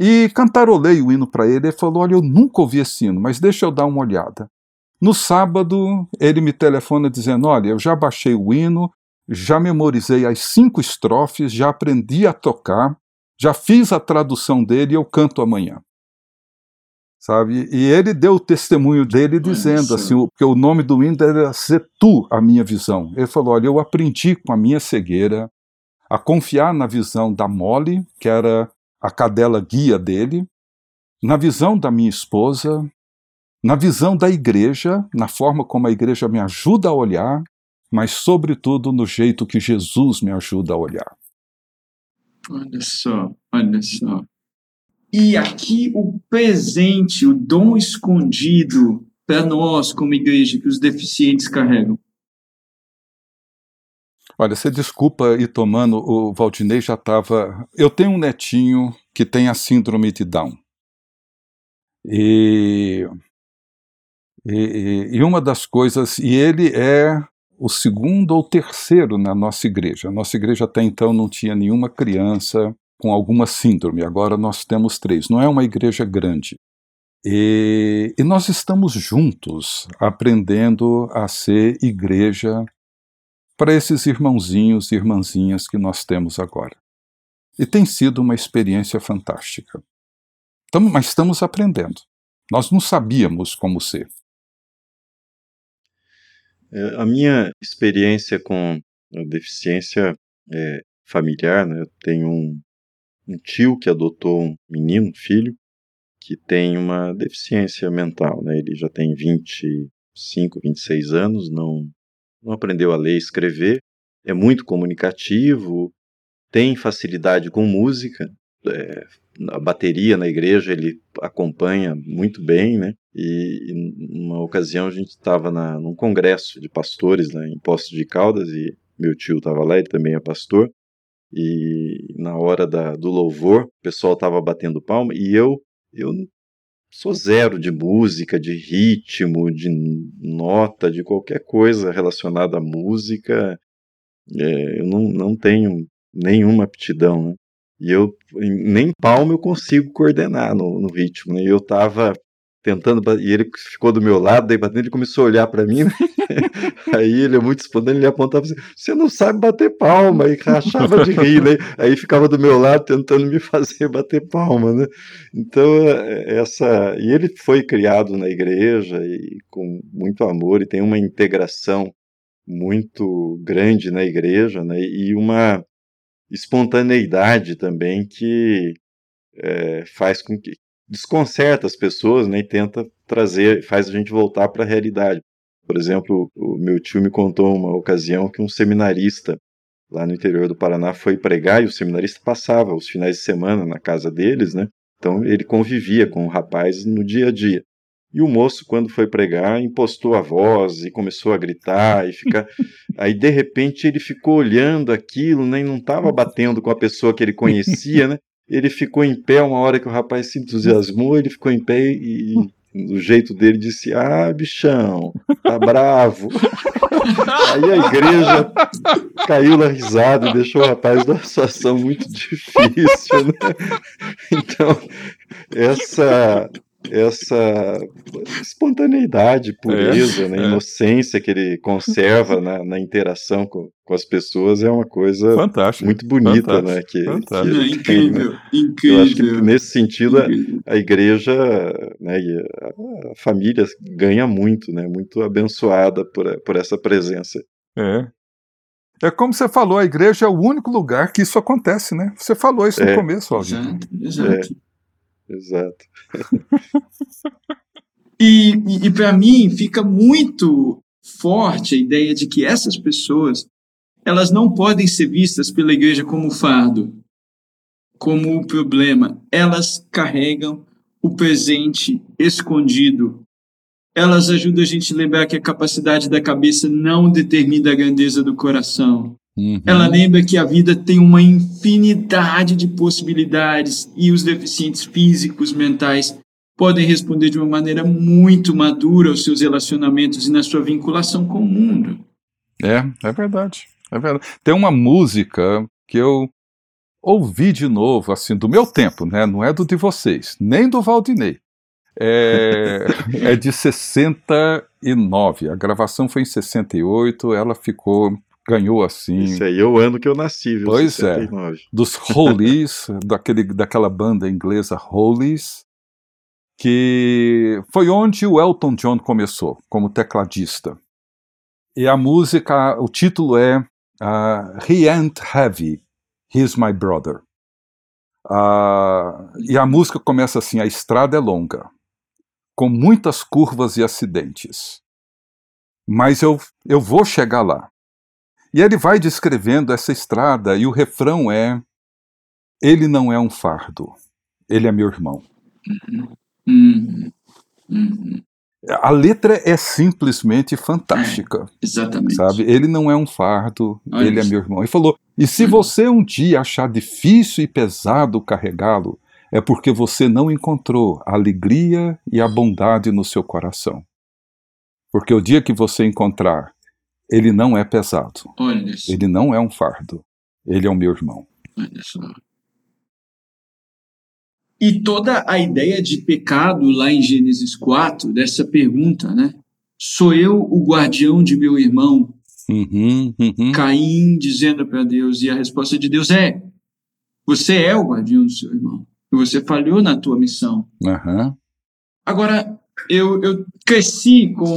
C: E cantarolei o hino para ele, ele falou, olha, eu nunca ouvi esse hino, mas deixa eu dar uma olhada. No sábado, ele me telefona dizendo, olha, eu já baixei o hino, já memorizei as cinco estrofes, já aprendi a tocar, já fiz a tradução dele e eu canto amanhã sabe? E ele deu o testemunho dele dizendo assim, que o nome do hino era Ser Tu, a minha visão. Ele falou, olha, eu aprendi com a minha cegueira a confiar na visão da Molly, que era a cadela guia dele, na visão da minha esposa, na visão da igreja, na forma como a igreja me ajuda a olhar, mas sobretudo no jeito que Jesus me ajuda a olhar.
B: Olha só, olha só. E aqui o presente, o dom escondido para nós, como igreja, que os deficientes carregam.
C: Olha, você desculpa ir tomando, o Valdinei já estava. Eu tenho um netinho que tem a síndrome de Down. E, e, e uma das coisas. E ele é o segundo ou terceiro na nossa igreja. A nossa igreja até então não tinha nenhuma criança com alguma síndrome, agora nós temos três. Não é uma igreja grande. E, e nós estamos juntos aprendendo a ser igreja para esses irmãozinhos e irmãzinhas que nós temos agora. E tem sido uma experiência fantástica. Tamo, mas estamos aprendendo. Nós não sabíamos como ser.
D: É, a minha experiência com a deficiência é, familiar, né, eu tenho um, um tio que adotou um menino, um filho, que tem uma deficiência mental, né? Ele já tem 25, 26 anos, não, não aprendeu a ler e escrever, é muito comunicativo, tem facilidade com música, é, a bateria na igreja ele acompanha muito bem, né? E, e numa ocasião a gente estava num congresso de pastores lá em Poços de Caldas e meu tio estava lá, ele também é pastor, e na hora da, do louvor, o pessoal estava batendo palma e eu eu sou zero de música, de ritmo, de nota, de qualquer coisa relacionada à música. É, eu não, não tenho nenhuma aptidão, né? E eu nem palma eu consigo coordenar no, no ritmo, né? E eu estava tentando, e ele ficou do meu lado, daí batendo, ele começou a olhar para mim, né? aí ele é muito espontâneo, ele apontava assim, você não sabe bater palma, e rachava de rir, né? Aí ficava do meu lado tentando me fazer bater palma, né? Então, é, essa, e ele foi criado na igreja e com muito amor, e tem uma integração muito grande na igreja, né? E uma espontaneidade também que é, faz com que, desconcerta as pessoas né, e tenta trazer, faz a gente voltar para a realidade. Por exemplo, o meu tio me contou uma ocasião que um seminarista lá no interior do Paraná foi pregar e o seminarista passava os finais de semana na casa deles, né? Então ele convivia com o rapaz no dia a dia. E o moço, quando foi pregar, impostou a voz e começou a gritar e ficar. Aí, de repente, ele ficou olhando aquilo, né? E não estava batendo com a pessoa que ele conhecia, né? Ele ficou em pé uma hora que o rapaz se entusiasmou, ele ficou em pé e, do jeito dele disse: Ah, bichão, tá bravo. Aí a igreja caiu na risada e deixou o rapaz numa situação muito difícil. Né? Então, essa essa espontaneidade, pureza, é, né, é. inocência que ele conserva na, na interação com, com, as pessoas é uma coisa Fantástico. muito bonita, né? Que, que
B: incrível, tem, né? incrível.
D: Eu acho que nesse sentido a, a, igreja, né, a, a, família ganha muito, né? Muito abençoada por, por essa presença.
C: É. É como você falou, a igreja é o único lugar que isso acontece, né? Você falou isso no é. começo, Alvin.
B: Exato, exato.
D: Exato.
B: e e, e para mim fica muito forte a ideia de que essas pessoas elas não podem ser vistas pela igreja como fardo, como o problema. Elas carregam o presente escondido. elas ajudam a gente a lembrar que a capacidade da cabeça não determina a grandeza do coração. Uhum. Ela lembra que a vida tem uma infinidade de possibilidades e os deficientes físicos, mentais, podem responder de uma maneira muito madura aos seus relacionamentos e na sua vinculação com o mundo.
C: É, é verdade. É verdade. Tem uma música que eu ouvi de novo, assim, do meu tempo, né? Não é do de vocês, nem do Valdinei. É, é de 69. A gravação foi em 68, ela ficou ganhou assim.
D: Isso aí é o ano que eu nasci, viu?
C: Pois 69. é. Dos Hollies, daquele, daquela banda inglesa Hollies, que foi onde o Elton John começou como tecladista. E a música, o título é uh, He Ain't Heavy, He's My Brother. Uh, e a música começa assim: a estrada é longa, com muitas curvas e acidentes. Mas eu, eu vou chegar lá. E ele vai descrevendo essa estrada, e o refrão é: Ele não é um fardo, ele é meu irmão.
B: Uhum. Uhum.
C: A letra é simplesmente fantástica.
B: É, exatamente.
C: Sabe? Ele não é um fardo, Olha ele é isso. é meu irmão. Ele falou: e se uhum. você um dia achar difícil e pesado carregá-lo, é porque você não encontrou a alegria e a bondade no seu coração. Porque o dia que você encontrar, ele não é pesado.
B: Olha.
C: Ele não é um fardo. Ele é o meu irmão.
B: Olha só. E toda a ideia de pecado lá em Gênesis 4, dessa pergunta, né? Sou eu o guardião de meu irmão?
C: Uhum, uhum.
B: Caim dizendo para Deus, e a resposta de Deus é: Você é o guardião do seu irmão. E você falhou na tua missão.
C: Uhum.
B: Agora, eu, eu cresci com,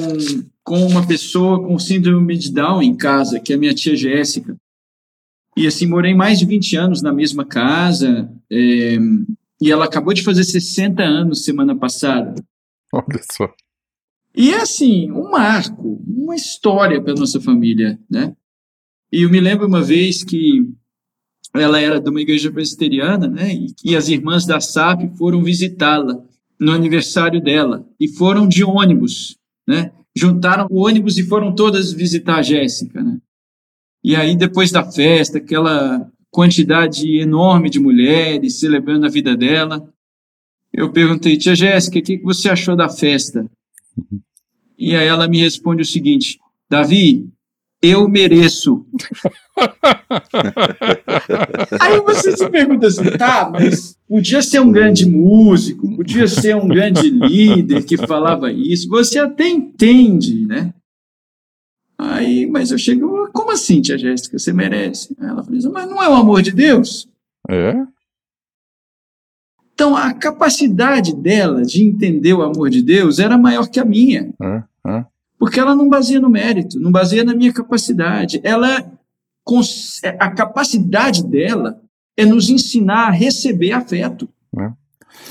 B: com uma pessoa com síndrome de Down em casa, que é a minha tia Jéssica. E assim, morei mais de 20 anos na mesma casa. É, e ela acabou de fazer 60 anos semana passada.
C: Olha só.
B: E é assim, um marco, uma história para nossa família, né? E eu me lembro uma vez que ela era de uma igreja presbiteriana, né? E, e as irmãs da SAP foram visitá-la no aniversário dela e foram de ônibus, né? Juntaram o ônibus e foram todas visitar a Jéssica, né? E aí depois da festa, aquela quantidade enorme de mulheres celebrando a vida dela. Eu perguntei, tia Jéssica, o que você achou da festa? E aí ela me responde o seguinte: Davi, eu mereço. aí você se pergunta assim, tá, mas podia ser um grande músico, podia ser um grande líder que falava isso, você até entende, né? Aí, mas eu chego, como assim, tia Jéssica, você merece? Aí ela falou, mas não é o amor de Deus?
C: É.
B: Então, a capacidade dela de entender o amor de Deus era maior que a minha.
C: É, é.
B: Porque ela não baseia no mérito, não baseia na minha capacidade. Ela, a capacidade dela é nos ensinar a receber afeto.
C: É.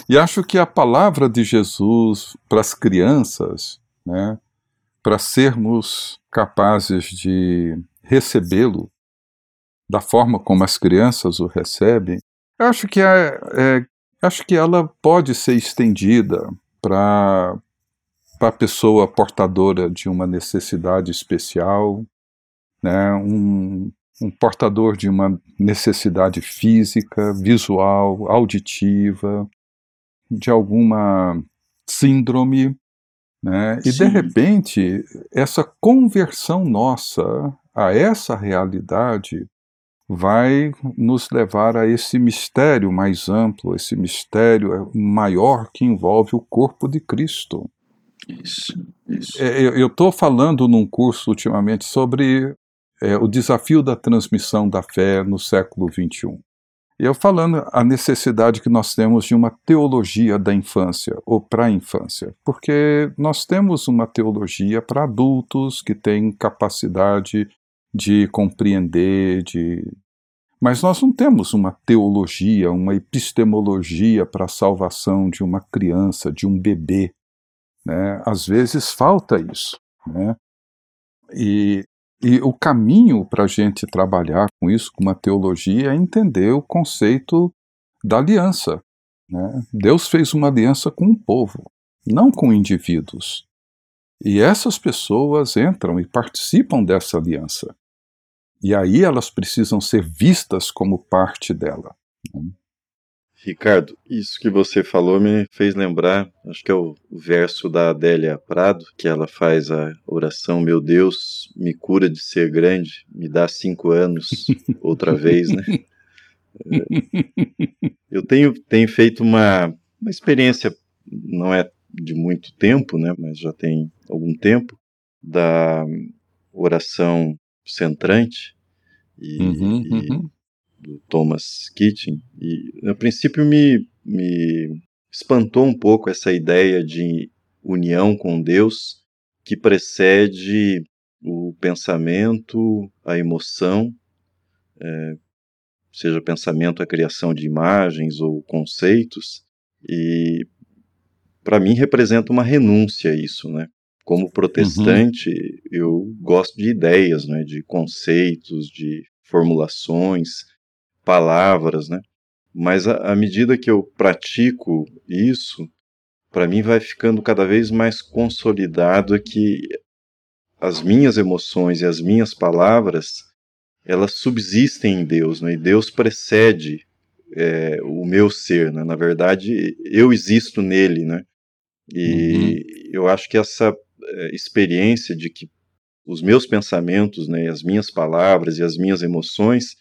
C: E acho que a palavra de Jesus para as crianças, né, para sermos capazes de recebê-lo da forma como as crianças o recebem, acho que, é, é acho que ela pode ser estendida para a pessoa portadora de uma necessidade especial, né, um, um portador de uma necessidade física, visual, auditiva, de alguma síndrome né? E de repente, essa conversão nossa a essa realidade vai nos levar a esse mistério mais amplo, esse mistério maior que envolve o corpo de Cristo.
B: Isso.
C: É, eu estou falando num curso ultimamente sobre é, o desafio da transmissão da fé no século XXI. Eu falando a necessidade que nós temos de uma teologia da infância, ou para a infância, porque nós temos uma teologia para adultos que têm capacidade de compreender, de mas nós não temos uma teologia, uma epistemologia para a salvação de uma criança, de um bebê. Né? Às vezes falta isso. Né? E e o caminho para a gente trabalhar com isso, com uma teologia, é entender o conceito da aliança. Né? Deus fez uma aliança com o povo, não com indivíduos. E essas pessoas entram e participam dessa aliança. E aí elas precisam ser vistas como parte dela. Né?
D: Ricardo, isso que você falou me fez lembrar, acho que é o verso da Adélia Prado, que ela faz a oração: Meu Deus, me cura de ser grande, me dá cinco anos outra vez, né? Eu tenho, tenho feito uma, uma experiência, não é de muito tempo, né, mas já tem algum tempo, da oração centrante e, uhum, e uhum do Thomas Keating, e no princípio me, me espantou um pouco essa ideia de união com Deus que precede o pensamento, a emoção, é, seja pensamento a criação de imagens ou conceitos, e para mim representa uma renúncia isso, né? Como protestante, uhum. eu gosto de ideias, né, de conceitos, de formulações, palavras, né? Mas à medida que eu pratico isso, para mim vai ficando cada vez mais consolidado que as minhas emoções e as minhas palavras elas subsistem em Deus, né? E Deus precede é, o meu ser, né? Na verdade, eu existo nele, né? E uhum. eu acho que essa é, experiência de que os meus pensamentos, né, as minhas palavras e as minhas emoções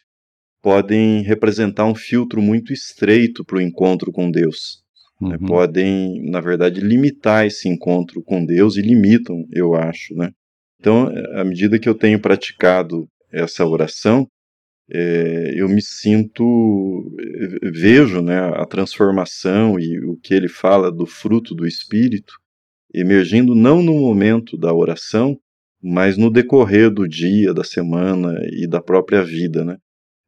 D: podem representar um filtro muito estreito para o encontro com Deus. Né? Uhum. Né? Podem, na verdade, limitar esse encontro com Deus e limitam, eu acho. Né? Então, à medida que eu tenho praticado essa oração, é, eu me sinto, vejo né, a transformação e o que ele fala do fruto do Espírito emergindo não no momento da oração, mas no decorrer do dia, da semana e da própria vida, né?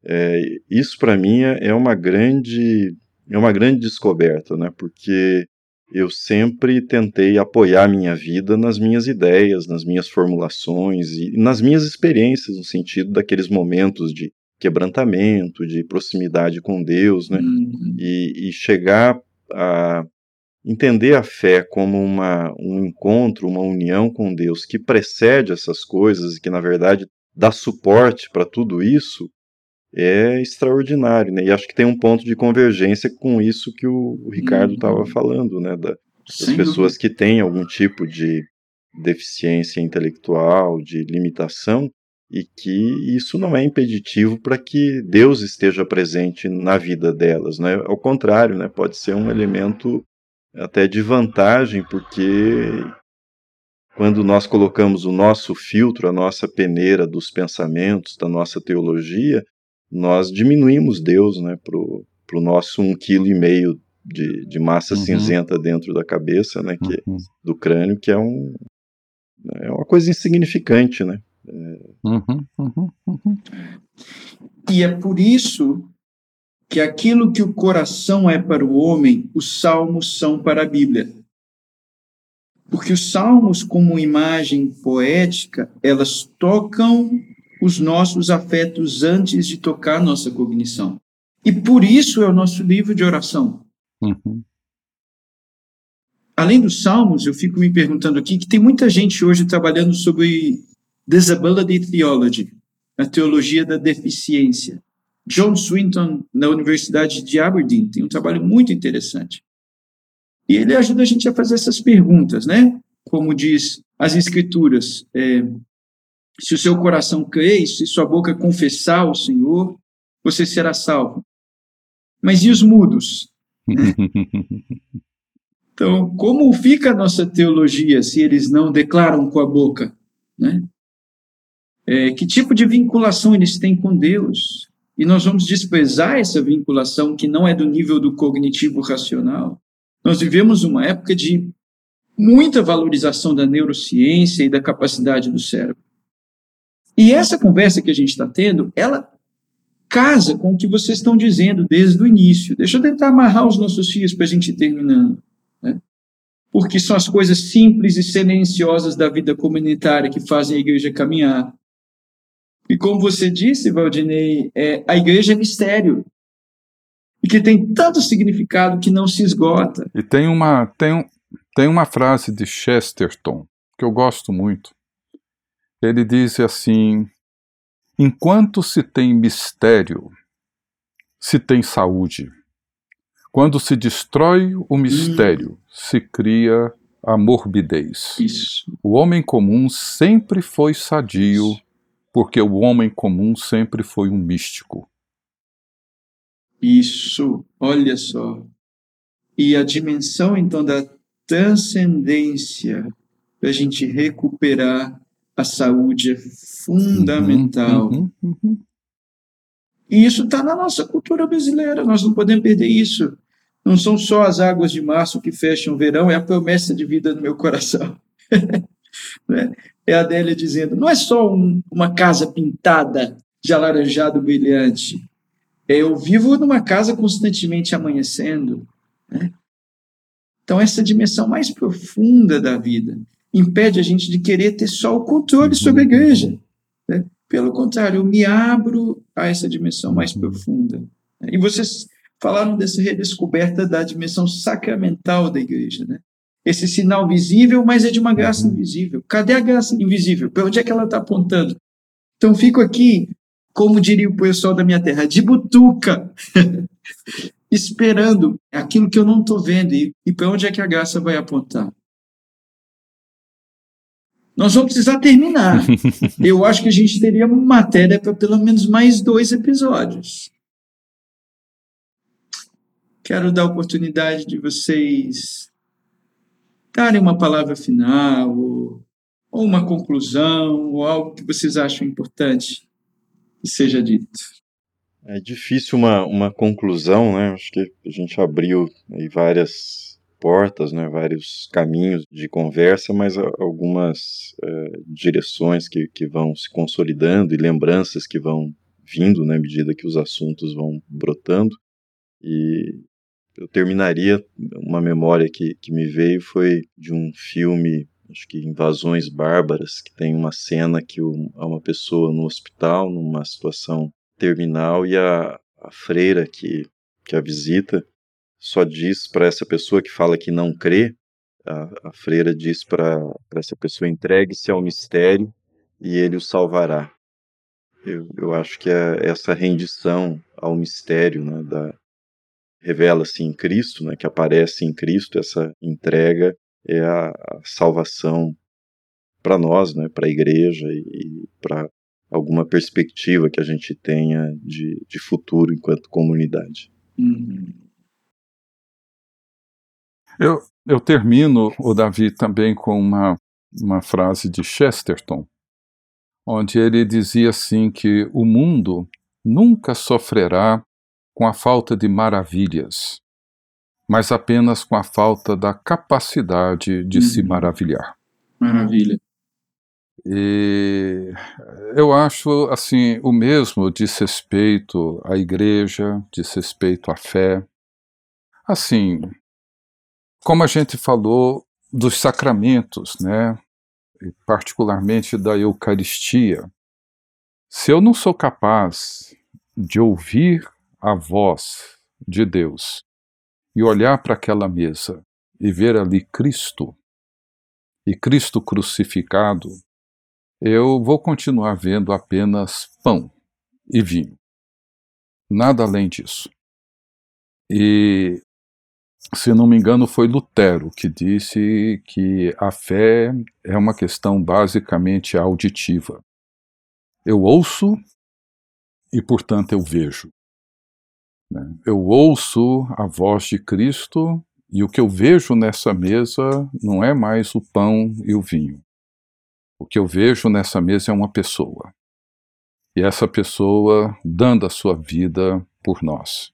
D: É, isso para mim é, é uma grande é uma grande descoberta, né? Porque eu sempre tentei apoiar minha vida nas minhas ideias, nas minhas formulações e nas minhas experiências, no sentido daqueles momentos de quebrantamento, de proximidade com Deus, né? Uhum. E, e, chegar a entender a fé como uma, um encontro, uma união com Deus que precede essas coisas e que, na verdade, dá suporte para tudo isso, é extraordinário, né? E acho que tem um ponto de convergência com isso que o, Ricardo estava uhum. falando, né? Da, das pessoas que têm algum tipo de deficiência intelectual, de limitação, e que isso não é impeditivo para que Deus esteja presente na vida delas, né? Ao contrário, né? Pode ser um elemento até de vantagem, porque quando nós colocamos o nosso filtro, a nossa peneira dos pensamentos, da nossa teologia, nós diminuímos Deus né, para o nosso um quilo e meio de, de massa uhum. cinzenta dentro da cabeça, né, que, uhum. do crânio, que é, um, é uma coisa insignificante, né? É...
B: Uhum, uhum, uhum. E é por isso que aquilo que o coração é para o homem, os salmos são para a Bíblia. Porque os salmos, como imagem poética, elas tocam os nossos afetos antes de tocar nossa cognição. E por isso é o nosso livro de oração. Uhum. Além dos salmos, eu fico me perguntando aqui que tem muita gente hoje trabalhando sobre disability theology, a teologia da deficiência. John Swinton, na Universidade de Aberdeen, tem um trabalho muito interessante. E ele ajuda a gente a fazer essas perguntas, né? Como diz as Escrituras, é, se o seu coração crer, se sua boca confessar o Senhor, você será salvo. Mas e os mudos? então, como fica a nossa teologia se eles não declaram com a boca? Né? É, que tipo de vinculação eles têm com Deus? E nós vamos desprezar essa vinculação que não é do nível do cognitivo racional. Nós vivemos uma época de muita valorização da neurociência e da capacidade do cérebro. E essa conversa que a gente está tendo, ela casa com o que vocês estão dizendo desde o início. Deixa eu tentar amarrar os nossos fios para a gente ir terminando. Né? Porque são as coisas simples e silenciosas da vida comunitária que fazem a igreja caminhar. E como você disse, Valdinei, é, a igreja é mistério. E que tem tanto significado que não se esgota.
C: E tem uma, tem, tem uma frase de Chesterton que eu gosto muito. Ele diz assim: enquanto se tem mistério, se tem saúde. Quando se destrói o mistério, se cria a morbidez.
B: Isso.
C: O homem comum sempre foi sadio, Isso. porque o homem comum sempre foi um místico.
B: Isso, olha só. E a dimensão, então, da transcendência para a gente recuperar a saúde é fundamental. Uhum, uhum, uhum. E isso está na nossa cultura brasileira, nós não podemos perder isso. Não são só as águas de março que fecham o verão, é a promessa de vida no meu coração. Né? é a Adélia dizendo: não é só um, uma casa pintada de alaranjado brilhante. É, eu vivo numa casa constantemente amanhecendo. Né? Então, essa dimensão mais profunda da vida impede a gente de querer ter só o controle sobre a igreja. Né? Pelo contrário, eu me abro a essa dimensão mais profunda. E vocês falaram dessa redescoberta da dimensão sacramental da igreja, né? Esse sinal visível, mas é de uma graça uhum. invisível. Cadê a graça invisível? Para onde é que ela está apontando? Então, fico aqui, como diria o pessoal da minha terra, de butuca, esperando aquilo que eu não estou vendo e, e para onde é que a graça vai apontar. Nós vamos precisar terminar. Eu acho que a gente teria matéria para pelo menos mais dois episódios. Quero dar a oportunidade de vocês darem uma palavra final, ou, ou uma conclusão, ou algo que vocês acham importante que seja dito.
D: É difícil uma, uma conclusão, né? Acho que a gente abriu aí várias portas, né? vários caminhos de conversa, mas algumas é, direções que, que vão se consolidando e lembranças que vão vindo né, à medida que os assuntos vão brotando. E eu terminaria uma memória que, que me veio foi de um filme acho que Invasões Bárbaras, que tem uma cena que há uma pessoa no hospital, numa situação terminal, e a, a freira que, que a visita só diz para essa pessoa que fala que não crê, a, a freira diz para essa pessoa: entregue-se ao mistério e ele o salvará. Eu, eu acho que é essa rendição ao mistério né, da, revela-se em Cristo, né, que aparece em Cristo, essa entrega é a, a salvação para nós, né, para a igreja e, e para alguma perspectiva que a gente tenha de, de futuro enquanto comunidade. Uhum.
C: Eu, eu termino, o Davi, também com uma, uma frase de Chesterton, onde ele dizia assim que o mundo nunca sofrerá com a falta de maravilhas, mas apenas com a falta da capacidade de uhum. se maravilhar.
B: Maravilha.
C: E eu acho assim o mesmo diz respeito à igreja, diz respeito à fé. Assim, como a gente falou dos sacramentos, né? E particularmente da Eucaristia. Se eu não sou capaz de ouvir a voz de Deus e olhar para aquela mesa e ver ali Cristo e Cristo crucificado, eu vou continuar vendo apenas pão e vinho. Nada além disso. E, se não me engano, foi Lutero que disse que a fé é uma questão basicamente auditiva. Eu ouço e, portanto, eu vejo. Né? Eu ouço a voz de Cristo e o que eu vejo nessa mesa não é mais o pão e o vinho. O que eu vejo nessa mesa é uma pessoa. E essa pessoa dando a sua vida por nós.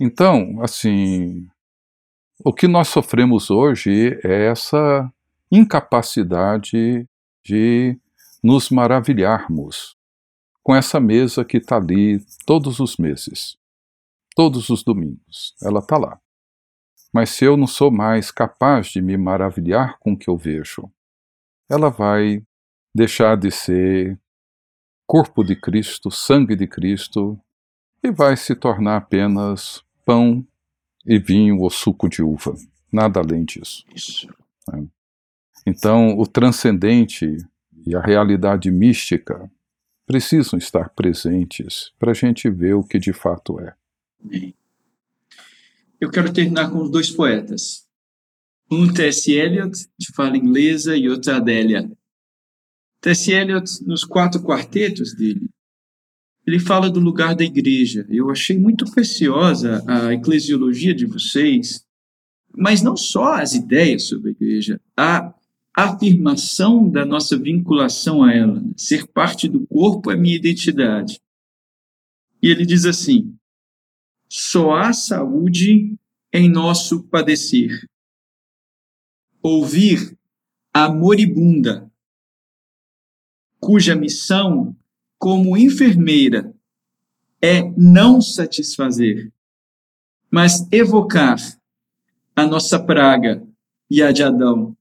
C: Então, assim, o que nós sofremos hoje é essa incapacidade de nos maravilharmos com essa mesa que está ali todos os meses todos os domingos. Ela está lá. Mas se eu não sou mais capaz de me maravilhar com o que eu vejo, ela vai deixar de ser corpo de Cristo, sangue de Cristo, e vai se tornar apenas pão e vinho ou suco de uva. Nada além disso.
B: Isso.
C: É. Então, o transcendente e a realidade mística precisam estar presentes para a gente ver o que de fato é.
B: Eu quero terminar com os dois poetas. Um T.S. Eliot, de fala inglesa, e outro Adélia. T.S. Eliot, nos quatro quartetos dele, ele fala do lugar da igreja. Eu achei muito preciosa a eclesiologia de vocês, mas não só as ideias sobre a igreja, a afirmação da nossa vinculação a ela. Né? Ser parte do corpo é minha identidade. E ele diz assim: só há saúde em nosso padecer. Ouvir a moribunda, cuja missão como enfermeira é não satisfazer, mas evocar a nossa praga e a de Adão.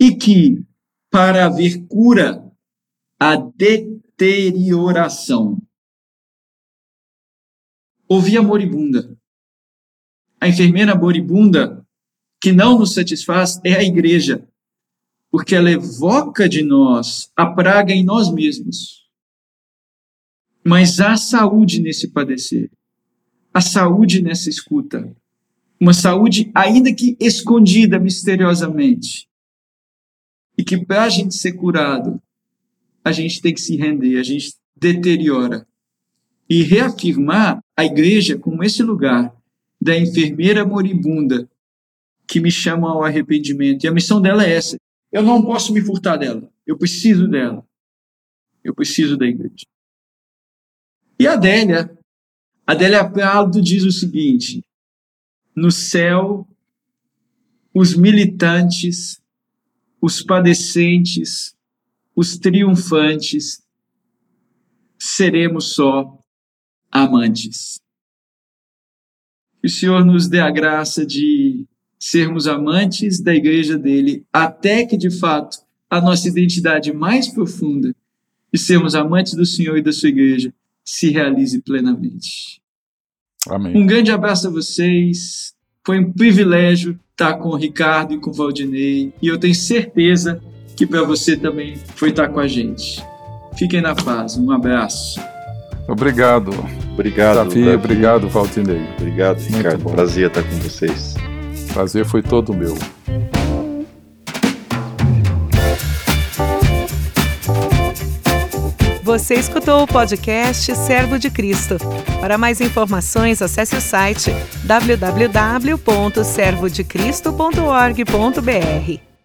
B: E que, para haver cura, a deterioração. Ouvi a moribunda. A enfermeira moribunda que não nos satisfaz é a igreja porque ela evoca de nós a praga em nós mesmos. Mas há saúde nesse padecer, há saúde nessa escuta, uma saúde ainda que escondida misteriosamente. E que para a gente ser curado, a gente tem que se render, a gente deteriora. E reafirmar a igreja como esse lugar da enfermeira moribunda que me chama ao arrependimento. E a missão dela é essa: eu não posso me furtar dela. Eu preciso dela. Eu preciso da igreja. E a Adélia, a Adélia Prado diz o seguinte: no céu, os militantes, os padecentes, os triunfantes, seremos só amantes. Que o Senhor nos dê a graça de sermos amantes da igreja dele, até que de fato a nossa identidade mais profunda de sermos amantes do Senhor e da sua igreja se realize plenamente.
C: Amém.
B: Um grande abraço a vocês. Foi um privilégio estar com o Ricardo e com o Valdinei. E eu tenho certeza que para você também foi estar com a gente. Fiquem na paz. Um abraço.
C: Obrigado.
D: Obrigado,
C: Davi.
D: Davi.
C: Obrigado, Valdinei.
D: Obrigado, Ricardo. Prazer estar com vocês.
C: Prazer foi todo meu.
A: Você escutou o podcast Servo de Cristo. Para mais informações, acesse o site www.servodecristo.org.br.